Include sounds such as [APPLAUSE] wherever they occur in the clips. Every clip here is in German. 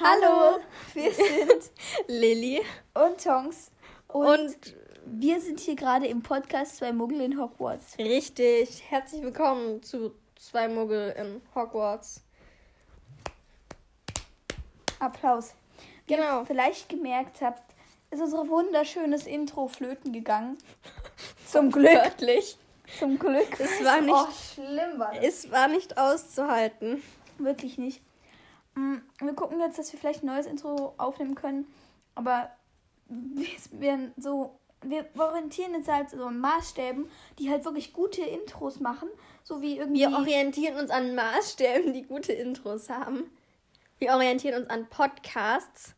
Hallo, wir sind [LAUGHS] Lilly und Tongs und, und wir sind hier gerade im Podcast Zwei Muggel in Hogwarts. richtig, herzlich willkommen zu zwei Muggel in Hogwarts. Applaus. Wie Genau. ihr vielleicht gemerkt habt, ist unser wunderschönes Intro flöten gegangen. [LAUGHS] Zum Glück. Wörtlich. Zum Glück. Es war nicht- Oh, schlimm war das. Es war nicht auszuhalten. Wirklich nicht. Mm, Wir gucken jetzt, dass wir vielleicht ein neues Intro aufnehmen können. Aber wir so. Wir orientieren uns halt so an Maßstäben, die halt wirklich gute Intros machen. So wie irgendwie. Wir orientieren uns an Maßstäben, die gute Intros haben. Wir orientieren uns an Podcasts.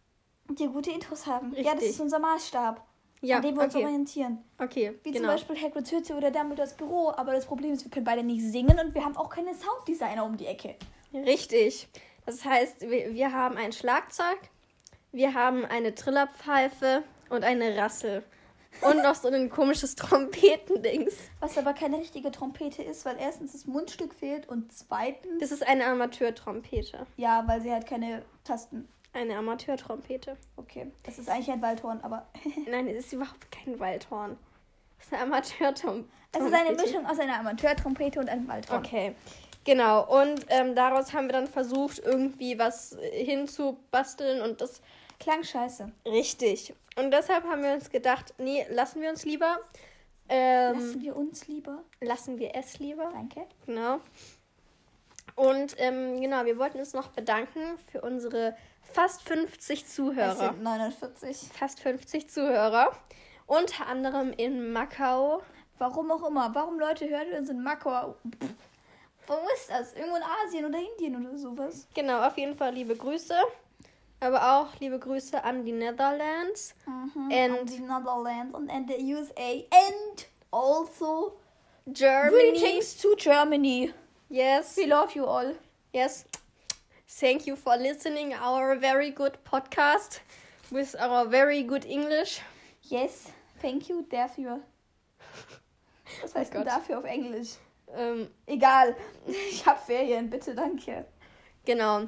die gute Intros haben. Ja, das Richtig. ist unser Maßstab, Ja, an dem wir uns okay. orientieren. Okay, Wie genau. zum Beispiel Hagrid's Hütte oder Dumbledores Büro. Aber das Problem ist, wir können beide nicht singen und wir haben auch keine Sounddesigner um die Ecke. Richtig. Das heißt, wir, wir haben ein Schlagzeug, wir haben eine Trillerpfeife und eine Rassel. Und noch so ein komisches Trompetendings. Was aber keine richtige Trompete ist, weil erstens das Mundstück fehlt und zweitens. Das ist eine Amateurtrompete. Ja, weil sie hat keine Tasten. Eine Amateurtrompete. Okay, das ist eigentlich ein Waldhorn, aber [LAUGHS] Nein, es ist überhaupt kein Waldhorn. Es ist eine Amateurtrompete. es ist eine Mischung aus einer Amateurtrompete und einem Waldhorn. Okay, genau. Und ähm, daraus haben wir dann versucht, irgendwie was äh, hinzubasteln und das Klang scheiße. richtig. Und deshalb haben wir uns gedacht, nee, lassen wir uns lieber. Ähm, Lassen wir uns lieber. lassen wir es lieber. Danke. Genau. Und ähm, genau, wir wollten uns noch bedanken für unsere fast 50 Es Zuhörer. sind 49. Fast 50 Zuhörer. Unter anderem in Macau. Warum auch immer. Warum Leute hören uns in Makau? Pff. Wo ist das? Irgendwo in Asien oder Indien oder sowas? Genau, auf jeden Fall liebe Grüße. Aber auch liebe Grüße an die Netherlands. Mhm. And- Und die Netherlands und and the USA. And also Germany. greetings to Germany. Yes. We love you all. Yes. Thank you for listening our very good podcast with our very good English. Yes, thank you dafür. Was heißt denn Gott. dafür auf Englisch? Ähm, Egal. [LAUGHS] Ich hab Ferien, bitte, danke. genau.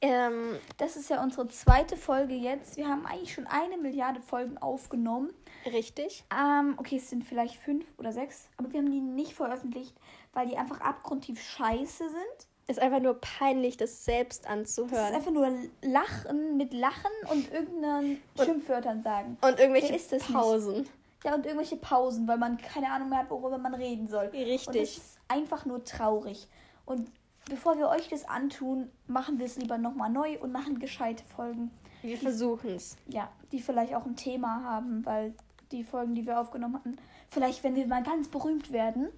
Ähm, Das ist ja unsere zweite Folge jetzt. Wir haben eigentlich schon eine Milliarde Folgen aufgenommen. richtig. Ähm, okay, es sind vielleicht fünf oder sechs, aber wir haben die nicht veröffentlicht, weil die einfach abgrundtief scheiße sind. Ist einfach nur peinlich, das selbst Das ist anzuhören. einfach nur Lachen mit Lachen und irgendeinen Schimpfwörtern sagen. Und irgendwelche das nicht? Ja, und irgendwelche Pausen, weil man keine Ahnung mehr hat, worüber man reden soll. Und das Richtig. ist einfach nur traurig. Und bevor wir euch das antun, machen wir es lieber nochmal neu und machen gescheite Folgen. Wir versuchen es. Ja, die vielleicht auch ein Thema haben, weil die Folgen, die wir aufgenommen hatten, vielleicht, wenn wir mal ganz berühmt werden,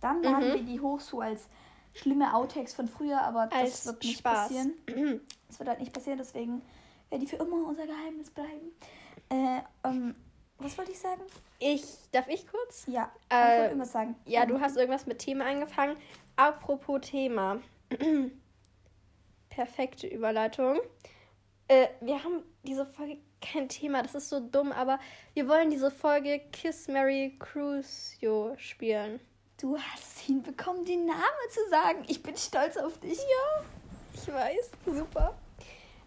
dann laden Mhm. wir die hoch so als schlimme Outtakes von früher, aber das Als wird nicht Spaß. passieren. [CLEARS THROAT] Das wird halt nicht passieren, deswegen werden die für immer unser Geheimnis bleiben. Äh, ähm, was wollte ich sagen? Ich, darf ich kurz? Ja, ich Äh, wollte irgendwas sagen. Ja, Ähm, du hast irgendwas mit Thema angefangen. Apropos Thema. [CLEARS THROAT] Perfekte Überleitung. Äh, wir haben diese Folge kein Thema, das ist so dumm, aber wir wollen diese Folge Kiss Mary Crucio spielen. Du hast es hinbekommen, den Namen zu sagen. Ich bin stolz auf dich. Ja. Ich weiß, super.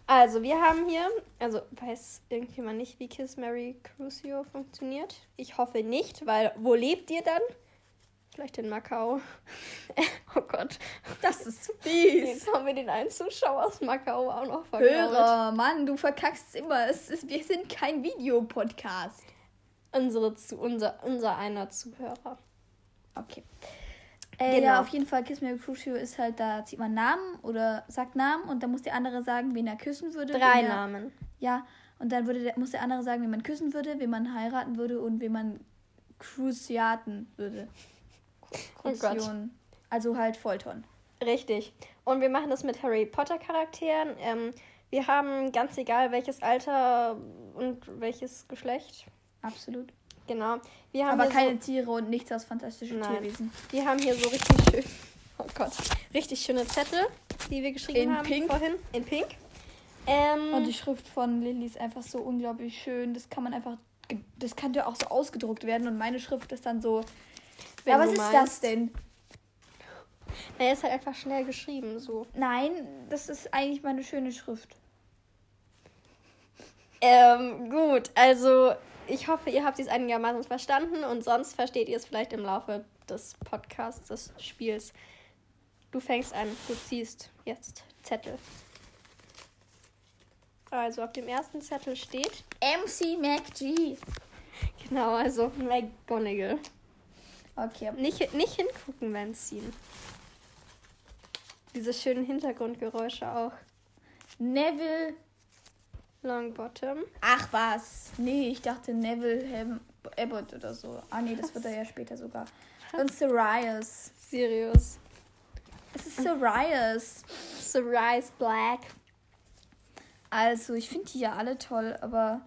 Also, wir haben hier, also weiß irgendjemand nicht, wie Kiss Mary Crucio funktioniert? Ich hoffe nicht, weil wo lebt ihr dann? Vielleicht in Macau. [LAUGHS] oh Gott. Das ist Jetzt haben wir den einen Zuschauer aus Macau auch noch vergrault. Hörer, Mann, du verkackst immer. Es ist, wir sind kein Videopodcast. Unsere, zu, unser, unser einer Zuhörer. Okay. Äh, Genau. Ja, auf jeden Fall Kiss Me Crucio ist halt, da zieht man Namen oder sagt Namen und dann muss der andere sagen, wen er küssen würde. Drei er, Namen. Ja, und dann würde der, muss der andere sagen, wen man küssen würde, wen man heiraten würde und wen man cruciaten würde. Oh. Crucion. Also halt Foltern. Richtig. Und wir machen das mit Harry Potter Charakteren. Ähm, wir haben ganz egal welches Alter und welches Geschlecht. Absolut. Genau. Wir haben Aber keine Tiere und nichts aus fantastischen Nein. Tierwesen. So, wir haben hier so richtig schön. [LAUGHS] Oh Gott. Richtig schöne Zettel, die wir geschrieben In haben Pink. vorhin. In Pink. Ähm, Und die Schrift von Lilly ist einfach so unglaublich schön. Das kann man einfach. Das kann ja auch so ausgedruckt werden und meine Schrift ist dann so. Ja, was ist meinst. das denn? er ist halt einfach schnell geschrieben, so. Nein, das ist eigentlich meine schöne Schrift. Ähm, gut, also ich hoffe, ihr habt es einigermaßen verstanden und sonst versteht ihr es vielleicht im Laufe des Podcasts, des Spiels. Du fängst an, du ziehst jetzt Zettel. Also auf dem ersten Zettel steht. MC MacG. Genau, also McGonagall. Okay. Nicht, nicht hingucken beim Ziehen. Diese schönen Hintergrundgeräusche auch. Neville. Longbottom. Ach was. Nee, ich dachte Neville Ham Abbott oder so. Ah nee, das wird er ja später sogar. Und Sirius. Sirius. Es ist Sirius. Sirius Black. Also, ich finde die ja alle toll, aber.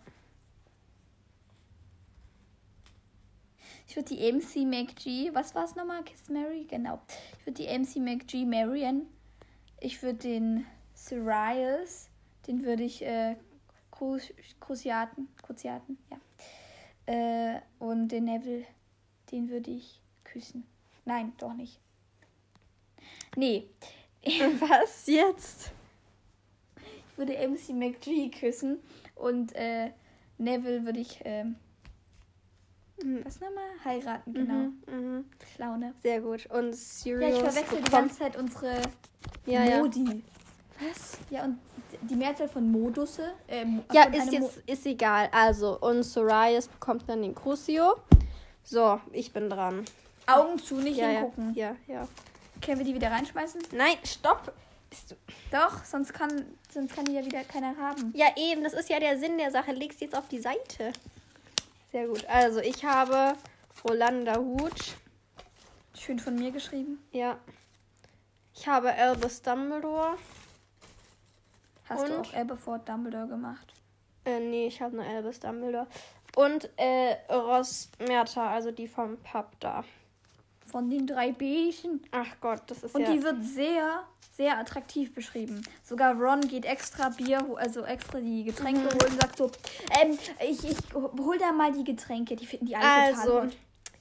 Ich würde die MC McG. Was war es nochmal? Kiss Mary? Genau. Ich würde die MC McG marryen. Ich würde den Sirius. Den würde ich. Äh, Cru Cruciaten. Cruciaten, ja. Äh, und den Neville. Den würde ich küssen. Nein, doch nicht. Nee. [LAUGHS] Was jetzt? Ich würde MC McG küssen und äh, Neville würde ich, ähm, Mhm. was nochmal? Heiraten, genau. Mhm, mhm. Schlau, ne? Sehr gut. Und Ja, Sirius ich verwechsel die ganze Zeit unsere Ja, ja. Was? Ja, und die Mehrzahl von Modusse. Ähm, Ja, ist jetzt ist egal. Also, und Sirius bekommt dann den Crucio. So, ich bin dran. Mo Augen zu, nicht ja, hingucken. ja, ja, ja. Können wir die wieder reinschmeißen? Nein, stopp. Bist du... Doch, sonst kann, sonst kann die ja wieder keiner haben. Ja, eben, das ist ja der Sinn der Sache. Legst jetzt auf die Seite. Sehr gut. Also, ich habe Rolanda Hut. Schön von mir geschrieben. Ja. Ich habe Albus Dumbledore. Hast du Und? auch Aberford Dumbledore gemacht? Äh, nee, ich habe nur Albus Dumbledore. Und äh, Ross Merta, also die vom Pub da. Von den drei Bärchen. Ach Gott, das ist Und ja... die wird sehr, sehr attraktiv beschrieben. Sogar Ron geht extra Bier, also extra die Getränke Mhm. holen und sagt so, ähm, ich, ich hol da mal die Getränke. Die finden die alle Also, gut.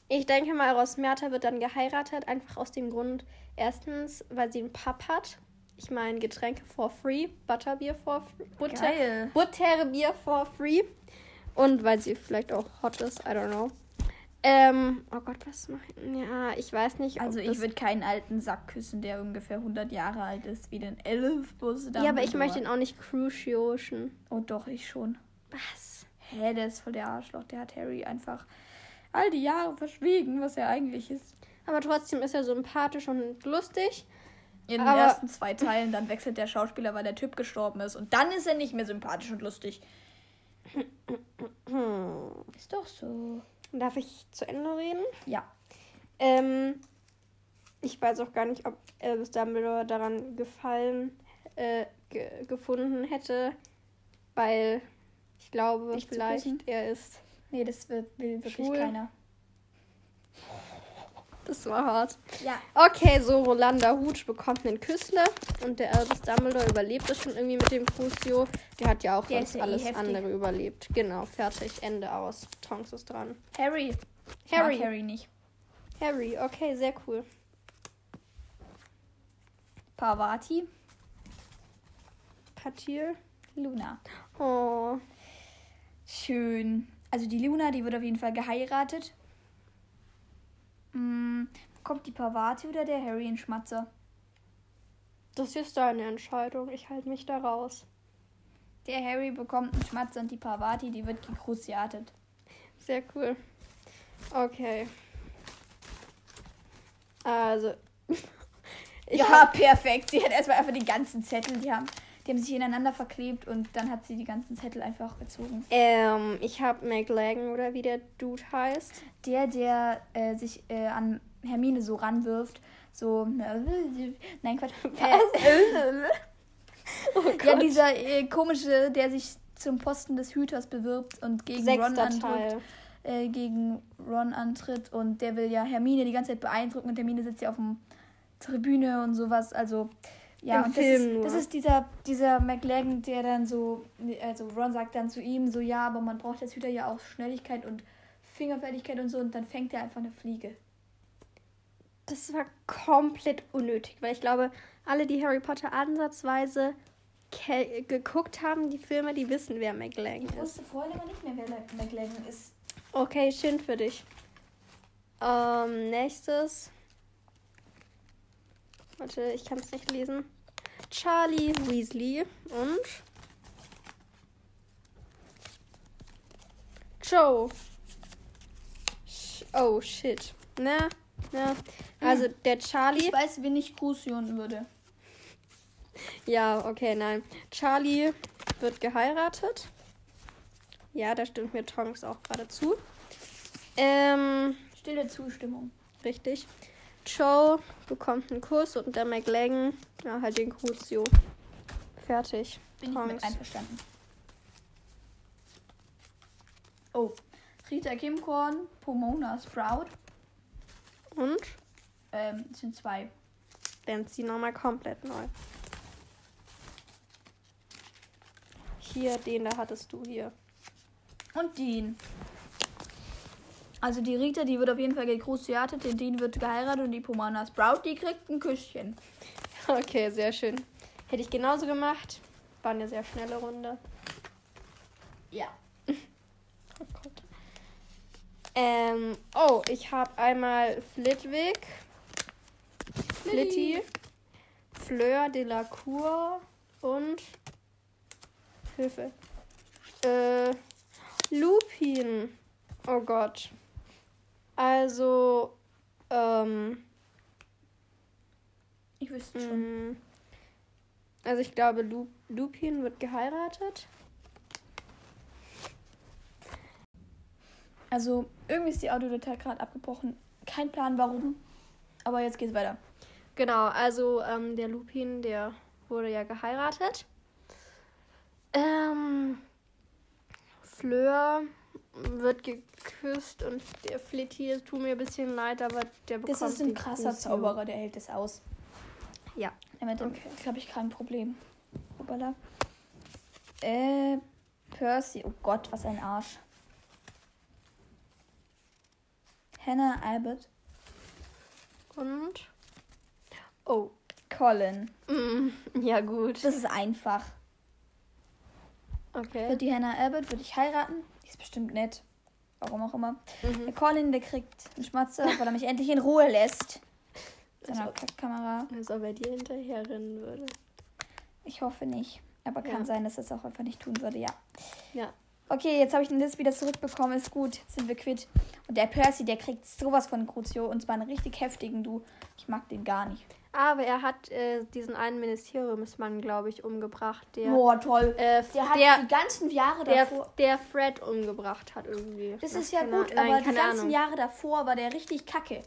ich denke mal, Ross Merta wird dann geheiratet. Einfach aus dem Grund, erstens, weil sie einen Pub hat. Ich meine, Getränke for free. Butterbier for free. Butter, Geil. Butterbier for free. Und weil sie vielleicht auch hot ist, I don't know. Ähm, oh Gott, was mache ich? Ja, ich weiß nicht. Also ich würde keinen alten Sack küssen, der ungefähr 100 Jahre alt ist, wie den Elfbus. Ja, aber ich möchte ihn auch nicht crucioschen. Oh doch, ich schon. Was? Hä, der ist voll der Arschloch. Der hat Harry einfach all die Jahre verschwiegen, was er eigentlich ist. Aber trotzdem ist er sympathisch und lustig. In den Aber- ersten zwei Teilen, dann wechselt der Schauspieler, weil der Typ gestorben ist. Und dann ist er nicht mehr sympathisch und lustig. Ist doch so. Darf ich zu Ende reden? Ja. Ähm, ich weiß auch gar nicht, ob Albus Dumbledore daran gefallen äh, ge gefunden hätte, weil ich glaube, Dich zu vielleicht er ist. Nee, das wird, will wirklich Schwul. keiner. Das war hart. Ja. Okay, so Rolanda Hutsch bekommt einen Küssle und der Albus Dumbledore überlebt es schon irgendwie mit dem Crucio. Der hat ja auch Der sonst eh alles heftig. andere überlebt. Genau, fertig, Ende aus. Tonks ist dran. Harry. Harry. Harry nicht. Harry, okay, sehr cool. Parvati. Patil. Luna. Oh. Schön. Also die Luna, die wird auf jeden Fall geheiratet. Hm, kommt die Parvati oder der Harry in Schmatzer? Das ist deine Entscheidung. Ich halte mich da raus. Der Harry bekommt einen Schmatzer und die Parvati, die wird gekruziatet. Sehr cool. Okay. Also. [LAUGHS] Ja, hab, perfekt. Sie hat erstmal einfach die ganzen Zettel, die haben, die haben sich ineinander verklebt und dann hat sie die ganzen Zettel einfach gezogen. ähm, ich habe McLagan oder wie der Dude heißt. Der, der äh, sich äh, an Hermine so ranwirft, so. [LAUGHS] Nein, Quatsch. Äh, [LAUGHS] Oh [LAUGHS] ja, dieser äh, komische, der sich zum Posten des Hüters bewirbt und gegen Ron Sechster antritt. Teil. Äh, gegen Ron antritt und der will ja Hermine die ganze Zeit beeindrucken und Hermine sitzt ja auf dem Tribüne und sowas. Also ja, Im und Film das, ist, das ist dieser, dieser McLagan, der dann so, also Ron sagt dann zu ihm so, ja, aber man braucht als Hüter ja auch Schnelligkeit und Fingerfertigkeit und so und dann fängt er einfach eine Fliege. Das war komplett unnötig, weil ich glaube, alle, die Harry Potter ansatzweise geguckt haben, die Filme, die wissen, wer McLang Ich ist. wusste vorhin aber nicht mehr, wer McLaren ist. Okay, schön für dich. Ähm, nächstes. Warte, ich kann es nicht lesen. Charlie Weasley und Joe. Oh, shit. Ne? Ne? Also der Charlie. Ich weiß, wen ich Crucion würde. Ja, okay, nein. Charlie wird geheiratet. Ja, da stimmt mir Tonks auch gerade zu. Ähm, Stille Zustimmung. richtig. Joe bekommt einen Kuss und der McLagan, ja, halt den Crucio. Fertig. Bin ich mit einverstanden. Oh. Rita Kimkorn, Pomona Sprout. Und Ähm, sind zwei. dann zieh nochmal komplett neu. Hier, den da hattest du hier. Und Dean. Also die Rita, die wird auf jeden Fall gekruciatet, der Dean wird geheiratet und die Pomona Sprout, die kriegt ein Küsschen. Okay, sehr schön. Hätte ich genauso gemacht. War eine sehr schnelle Runde. Ja. [LAUGHS] Oh Gott. Ähm, oh, ich habe einmal Flitwick, Flitty, Fleur de la Cour und Hilfe. Äh, Lupin. Oh Gott. Also, ähm, Ich wüsste schon. mh, also ich glaube, Lu Lupin wird geheiratet. Also irgendwie ist die Audiodatei gerade abgebrochen. Kein Plan warum. Aber jetzt geht's weiter. Genau, also ähm, der Lupin, der wurde ja geheiratet. Ähm, Fleur wird geküsst und der Flitty, es tut mir ein bisschen leid, aber der bekommt Das ist ein krasser Crucio. Zauberer, der hält es aus. Ja. Damit Okay. glaube ich kein Problem. Hoppala. Äh, Percy. Oh Gott, was ein Arsch. Hannah Albert. Und. Oh. Colin. Mm, ja, gut. Das ist einfach. Okay. Wird die Hannah Albert, würde ich heiraten. Die ist bestimmt nett. Warum auch immer. Mhm. Der Colin, der kriegt einen Schmatzer, weil er mich endlich in Ruhe lässt. Seiner ob, Kackkamera. als ob er dir hinterher rennen würde. Ich hoffe nicht. Aber kann Ja. sein, dass er es auch einfach nicht tun würde, ja. Ja. Okay, jetzt habe ich den List wieder zurückbekommen. Ist gut, jetzt sind wir quitt. Und der Percy, der kriegt sowas von Crucio. Und zwar einen richtig heftigen, du. Ich mag den gar nicht. Aber er hat äh, diesen einen Ministeriumsmann, glaube ich, umgebracht, der. Boah, toll. Äh, Der hat der, die ganzen Jahre der, davor. der Fred umgebracht hat irgendwie. Das ist ja gut. Nein, aber die ganzen Ahnung. Jahre davor war der richtig kacke.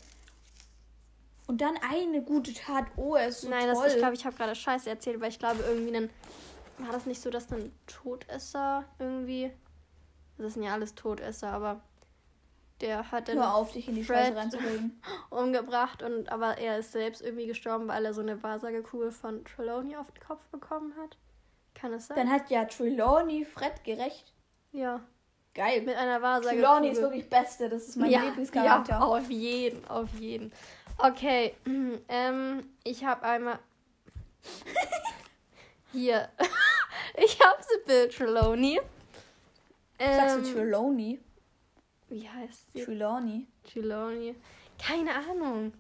Und dann eine gute Tat. Oh, er ist so Nein, toll. das, ich glaube, ich habe gerade Scheiße erzählt, weil ich glaube, irgendwie ein. War das nicht so, dass ein Todesser irgendwie. Das sind ja alles Todesser, aber. Der hat dann auf, dich in die Fred- Scheiße reinzureden. [LAUGHS] umgebracht und aber er ist selbst irgendwie gestorben, weil er so eine Wahrsagekugel von Trelawney auf den Kopf bekommen hat. Kann es sein? Dann hat ja Trelawney Fred gerecht. ja, Geil. mit einer Wahrsagekugel. Trelawney ist wirklich Beste. Das ist mein ja, Lieblingscharakter. Ja, auf jeden, auf jeden. Okay, ähm, ich habe einmal [LAUGHS] hier. [LAUGHS] ich habe Sibyl Trelawney. Sagst du Ähm, Trelawney? Wie heißt sie? Trelawney. Trelawney. Keine Ahnung.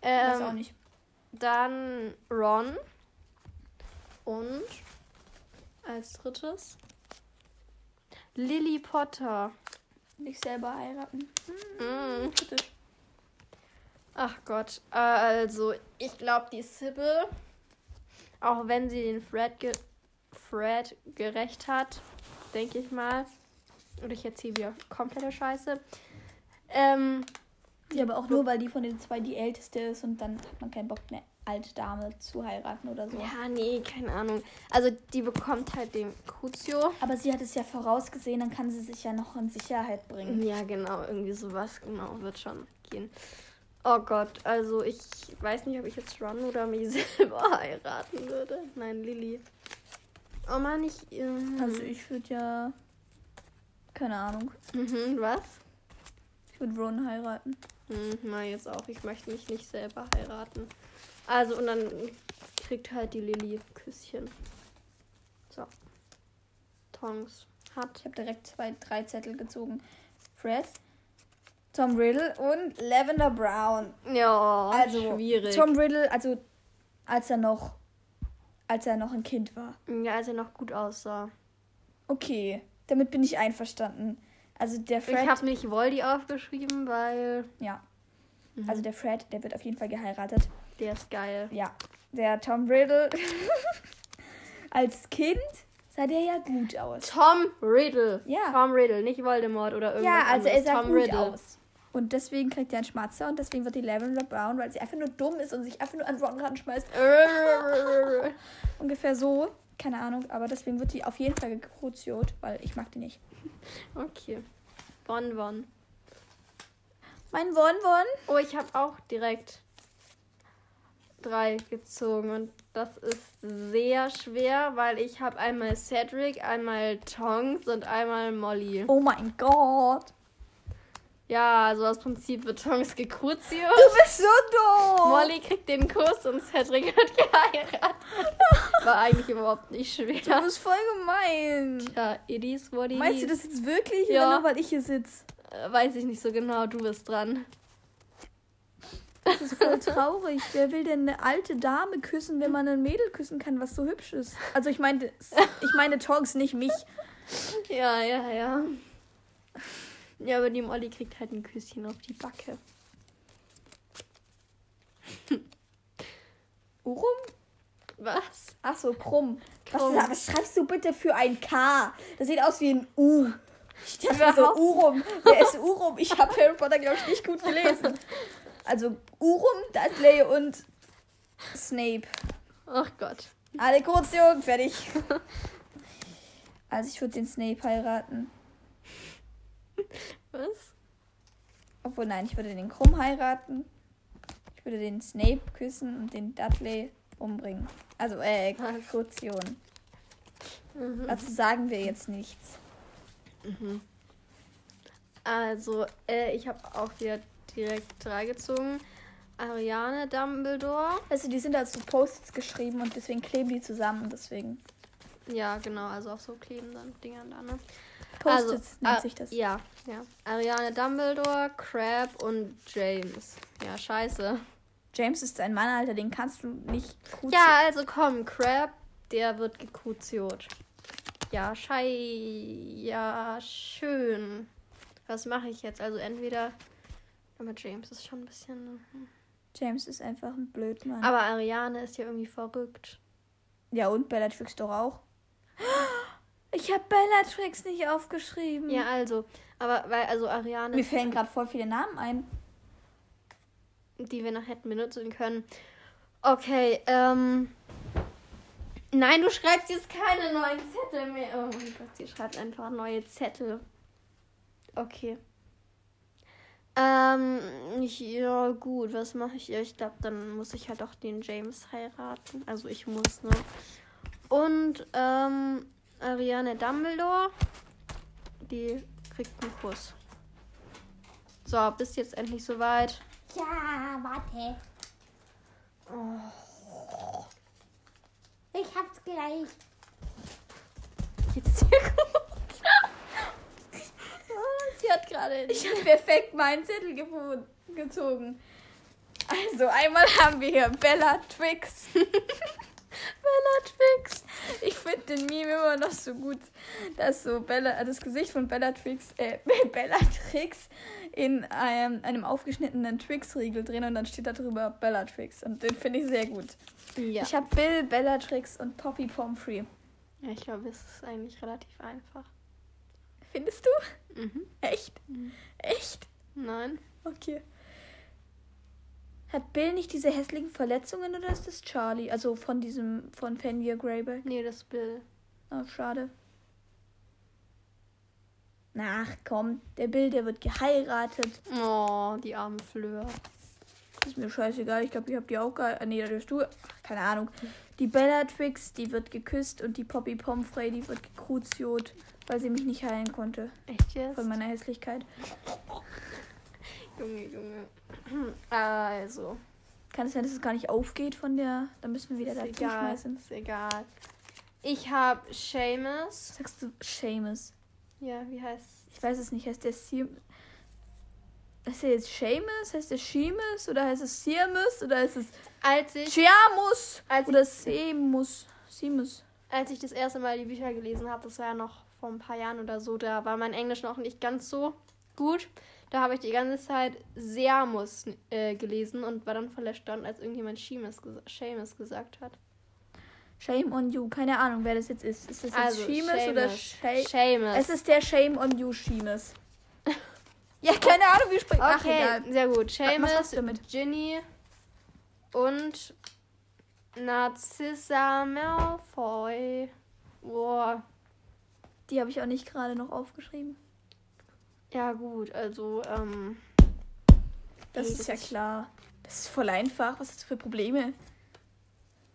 Weiß auch Ähm, nicht. dann Ron. Und als drittes Lily Potter. Dich selber heiraten. Mm. Kritisch. Ach Gott. Also, ich glaube, die Sybil, auch wenn sie den Fred, ge Fred gerecht hat, denke ich mal. Und ich erzähle wieder komplette Scheiße. Ähm, Ja, aber auch nur, weil die von den zwei die älteste ist und dann hat man keinen Bock, eine alte Dame zu heiraten oder so. ja, nee, keine Ahnung. Also, die bekommt halt den Crucio. Aber sie hat es ja vorausgesehen, dann kann sie sich ja noch in Sicherheit bringen. Ja, genau, irgendwie sowas, genau, wird schon gehen. Oh Gott, also ich weiß nicht, ob ich jetzt Ron oder mich [LAUGHS] selber heiraten würde. Nein, Lilly. Oh Mann, ich. Ähm, Also ich würde ja. Keine Ahnung. Mhm, was? Ich würde Ron heiraten. Hm, na, jetzt auch. Ich möchte mich nicht selber heiraten. Also, und dann kriegt halt die Lilly Küsschen. So. Tongs hat. Ich habe direkt zwei, drei Zettel gezogen. Fred, Tom Riddle und Lavender Brown. Ja, Also schwierig. Tom Riddle, also als er noch, als er noch ein Kind war. ja, als er noch gut aussah. Okay, damit bin ich einverstanden. Also der Fred, Ich habe nicht Voldy aufgeschrieben, weil ja, Mhm. also der Fred, der wird auf jeden Fall geheiratet. der ist geil. Ja, der Tom Riddle [LAUGHS] als Kind sah der ja gut aus. Tom Riddle. Ja. Tom Riddle, nicht Voldemort oder irgendwas Ja, also er anderes. sah Tom gut Riddle. aus. Und deswegen kriegt er einen Schmatzer und deswegen wird die Lavender Brown, weil sie einfach nur dumm ist und sich einfach nur an Ron ranschmeißt. [LAUGHS] Ungefähr so. Keine Ahnung, aber deswegen wird die auf jeden Fall gekruziot, weil ich mag die nicht. [LAUGHS] okay. Bon, bon. Mein Won. Oh, ich habe auch direkt drei gezogen und das ist sehr schwer, weil ich habe einmal Cedric, einmal Tongs und einmal Molly. Oh mein Gott. Ja, also aus Prinzip wird Tongs gekruziert. Du bist so dumm. Molly kriegt den Kuss und Cedric wird geheiratet. War eigentlich überhaupt nicht Du schwer. bist voll gemein. Ja, it is what it Meinst du das jetzt wirklich? Ja. Oder nur, weil ich hier sitze? Äh, Weiß ich nicht so genau, du bist dran. Das ist voll traurig. Wer will denn eine alte Dame küssen, wenn man ein Mädel küssen kann, was so hübsch ist? Also ich meine, ich meine Tongs, nicht mich. Ja, ja, ja. Ja, aber die Molly kriegt halt ein Küsschen auf die Backe. [LAUGHS] Urum? Was? Ach so, krumm. Krumm. Was, was schreibst du bitte für ein K? Das sieht aus wie ein U. Ich dachte mir so, Überhaupt- Urum. Wer ist Urum? Ich habe Harry Potter, glaube ich, nicht gut gelesen. Also Urum, Dudley und Snape. Ach Gott. Alle kurz, Jungen, fertig. Also ich würde den Snape heiraten. [LAUGHS] Was? Obwohl, nein, ich würde den Krumm heiraten. Ich würde den Snape küssen und den Dudley umbringen. Also, äh? Exekution. Mhm. Dazu sagen wir jetzt nichts. Also, äh, ich habe auch wieder direkt drei gezogen. Ariane Dumbledore. Also, die sind als so Post-its geschrieben und deswegen kleben die zusammen und deswegen. Ja, genau, also auf so klebenden Dingern da, ne? Post-its nennt ah, sich das. Ja, ja. Ariane Dumbledore, Crab und James. Ja, scheiße. James ist ein Mann, Alter, den kannst du nicht gut. Ja, also komm, Crab, der wird gekruziot. Ja, schei. Ja, schön. Was mache ich jetzt? Also entweder. Aber James ist schon ein bisschen. hm. James ist einfach ein Blödmann. Aber Ariane ist ja irgendwie verrückt. ja, und Bellatrix doch auch. [GASPS] Ich habe Bellatrix nicht aufgeschrieben. Ja, also. Aber weil, also Ariane. Mir fällen gerade voll viele Namen ein. die wir noch hätten benutzen können. Okay, ähm. Nein, du schreibst jetzt keine neuen Zettel mehr. Oh mein Gott, sie schreibt einfach neue Zettel. Okay. Ähm, ich, ja, gut, was mache ich? Ich glaube, dann muss ich halt auch den James heiraten. Also ich muss, ne? Und, ähm, Ariane Dumbledore, die kriegt einen Kuss. So, bist jetzt endlich soweit. Ja, warte. Ich hab's gleich. Geht's dir gut? Sie hat gerade. Ich habe perfekt meinen Zettel gezogen. Also, einmal haben wir hier Bellatrix. [LAUGHS] Bellatrix. Ich finde den Meme immer noch so gut, dass so Bella, das Gesicht von Bellatrix, äh, [LAUGHS] Bellatrix in einem, einem aufgeschnittenen Twix-Riegel drin und dann steht da drüber Bellatrix. Und den finde ich sehr gut. Ja. Ich habe Bill, Bellatrix und Poppy Pomfrey. ja, ich glaube, es ist eigentlich relativ einfach. Findest du? Mhm. Echt? Echt? Nein. Okay. Hat Bill nicht diese hässlichen Verletzungen oder ist das Charlie? Also von diesem, von Fenrir Greyback. Nee, das ist Bill. Oh, schade. Ach komm, der Bill, der wird geheiratet. Oh, die arme Fleur. Ist mir scheißegal, ich glaube, ich habe die auch geheiratet. Nee, da bist du. Ach, keine Ahnung. Die Bellatrix, die wird geküsst und die Poppy Pomfrey, die wird gekruziot, weil sie mich nicht heilen konnte. Echt jetzt? Von meiner Hässlichkeit. Junge, Junge. [CLEARS THROAT] Also. Kann es sein, dass es gar nicht aufgeht von der. Dann müssen wir wieder Ist da egal. schmeißen. Ist egal. Ich habe Seamus. Sagst du Seamus? Ja, wie heißt Ich weiß es nicht. Heißt der Seamus? Heißt der jetzt Seamus? Heißt der Seamus? Oder heißt es Seamus? Oder heißt es Als ich, als, Oder Seamus? Seamus. als ich das erste Mal die Bücher gelesen habe, das war ja noch vor ein paar Jahren oder so, da war mein Englisch noch nicht ganz so gut. Da habe ich die ganze Zeit Seamus äh, gelesen und war dann voll erstaunt, als irgendjemand Seamus, gesa Seamus gesagt hat. Shame on you. Keine Ahnung, wer das jetzt ist. Ist das jetzt Also, Seamus oder Seamus. Seamus. Es ist der Shame on you Seamus. [LAUGHS] ja, keine Ahnung, wie spricht. Ach, Okay, egal. sehr gut. Seamus? Ginny und Narcissa Malfoy. Boah. Die habe ich auch nicht gerade noch aufgeschrieben. Ja gut, also ähm, Das ist ja klar. Das ist voll einfach. Was hast du für Probleme?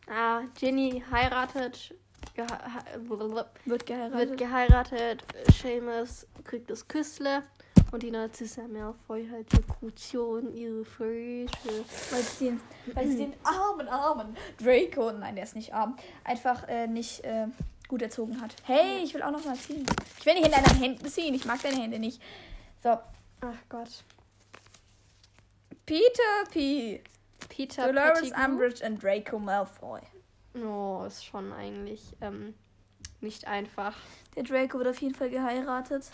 ah, Ginny heiratet, geha ha- Wird geheiratet. wird geheiratet, Seamus kriegt das Küssle und die Narcissa Malfoy hat die Kution ihre Frösche. weil, sie den, weil sie den armen, armen Draco, nein, der ist nicht arm, einfach äh, nicht äh, gut erzogen hat. Hey, ich will auch noch mal ziehen. Ich will nicht in deinen Händen ziehen. Ich mag deine Hände nicht. So, Ach Gott. Peter P. Peter Dolores Pettigrew. Umbridge und Draco Malfoy. Oh, ist schon eigentlich ähm, nicht einfach. Der Draco wird auf jeden Fall geheiratet.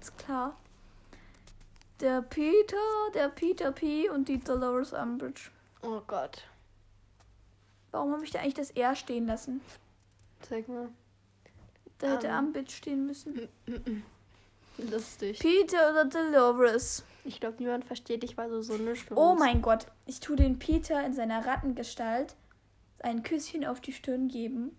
Ist klar. Der Peter, der Peter P. und die Dolores Umbridge. Oh Gott. Warum habe ich da eigentlich das R stehen lassen? Zeig mal. Da hätte Ähm. Umbridge stehen müssen. Lustig. Peter oder Dolores? Ich glaube, niemand versteht dich, weil du so nicht Oh mein Gott, ich tue den Peter in seiner Rattengestalt ein Küsschen auf die Stirn geben.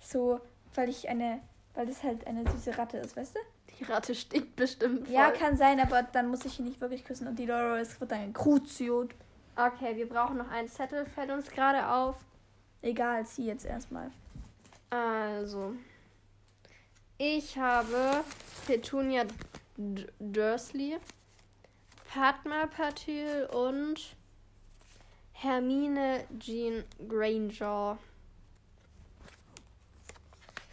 So, weil ich eine, weil das halt eine süße Ratte ist, weißt du? Die Ratte stinkt bestimmt voll. Ja, kann sein, aber dann muss ich ihn nicht wirklich küssen und die Dolores wird dann ein Crucio. Okay, wir brauchen noch einen Zettel, fällt uns gerade auf. Egal, zieh jetzt erstmal. Also. Ich habe Petunia D Dursley, Padma Patil und Hermine Jean Granger.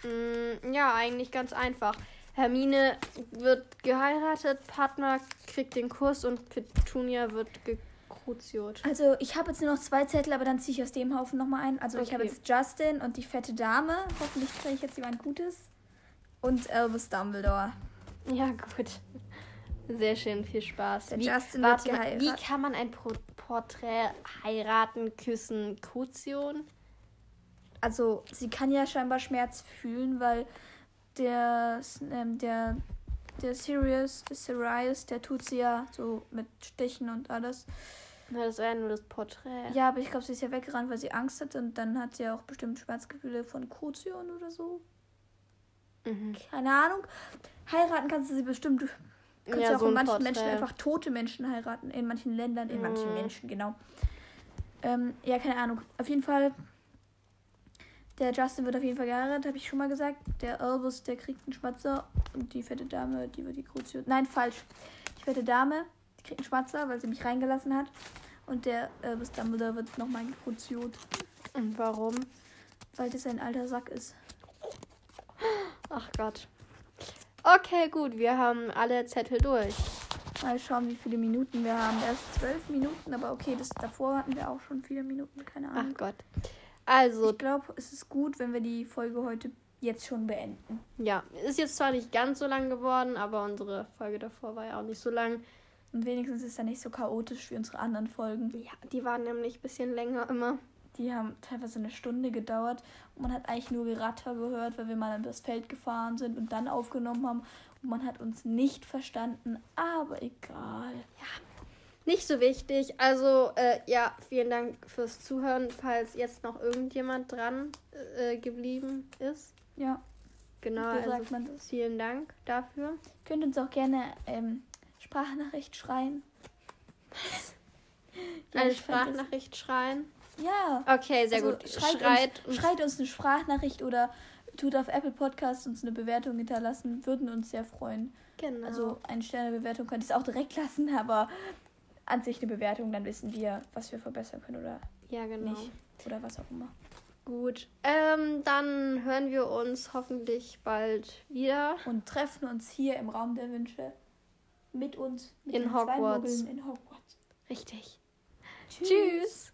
Mm, ja, eigentlich ganz einfach. Hermine wird geheiratet, Padma kriegt den Kuss und Petunia wird gekruziert. Also, ich habe jetzt nur noch zwei Zettel, aber dann ziehe ich aus dem Haufen nochmal ein. Also, ich habe Okay. jetzt Justin und die fette Dame. Hoffentlich kriege ich jetzt jemand Gutes. Und Albus Dumbledore. Ja, gut. Sehr schön, viel Spaß. Der Wie, Justin warte wird mal, wie geheiratet. kann man ein Pro Porträt heiraten, küssen, Kution? also sie kann ja scheinbar Schmerz fühlen, weil der ähm, der der Sirius, der Sirius, der tut sie ja so mit Stichen und alles. Na, das wäre ja nur das Porträt. Ja, aber ich glaube, sie ist ja weggerannt, weil sie Angst hat und dann hat sie ja auch bestimmt Schmerzgefühle von Kution oder so. Mhm. Keine Ahnung. Heiraten kannst du sie bestimmt. Du kannst ja, Ja, auch so in manchen Porträt. Menschen einfach tote Menschen heiraten. In manchen Ländern, in manchen Mhm. Menschen, genau. Ähm, ja, keine Ahnung. Auf jeden Fall. Der Justin wird auf jeden Fall geheiratet, habe ich schon mal gesagt. Der Albus, der kriegt einen Schmatzer. Und die fette Dame, die wird die Kruzio. Nein, falsch. Die fette Dame, die kriegt einen Schmatzer, weil sie mich reingelassen hat. Und der Albus Dumbledore wird nochmal gekruziot, Und warum? weil das ein alter Sack ist. Ach Gott. Okay, gut, wir haben alle Zettel durch. Mal schauen, wie viele Minuten wir haben. Erst zwölf Minuten, aber okay, das davor hatten wir auch schon viele Minuten, keine Ach Ahnung. Gott. Also, Ich glaube, es ist gut, wenn wir die Folge heute jetzt schon beenden. ja, ist jetzt zwar nicht ganz so lang geworden, aber unsere Folge davor war ja auch nicht so lang. Und wenigstens ist er nicht so chaotisch wie unsere anderen Folgen. Ja, die waren nämlich ein bisschen länger immer. Die haben teilweise eine Stunde gedauert und man hat eigentlich nur Geratter gehört, weil wir mal das Feld gefahren sind und dann aufgenommen haben. Und man hat uns nicht verstanden, aber egal. Nicht so wichtig. Also, äh, ja, vielen Dank fürs Zuhören, falls jetzt noch irgendjemand dran äh, geblieben ist. Ja, Genau, so also vielen Dank dafür. Könnt uns auch gerne ähm, Sprachnachricht schreien. Ja, Eine Sprachnachricht schreien. Ja. Okay, sehr Also gut. Schreibt, Schreit uns, schreibt uns eine Sprachnachricht oder tut auf Apple Podcasts uns eine Bewertung hinterlassen. Würden uns sehr freuen. Genau. Also eine Sternebewertung könnt ihr es auch direkt lassen, aber an sich eine Bewertung, dann wissen wir, was wir verbessern können oder ja, genau. nicht. Oder was auch immer. Gut. Ähm, dann hören wir uns hoffentlich bald wieder. Und treffen uns hier im Raum der Wünsche mit uns. Mit In Hogwarts. In Hogwarts. Richtig. Tschüss. Tschüss.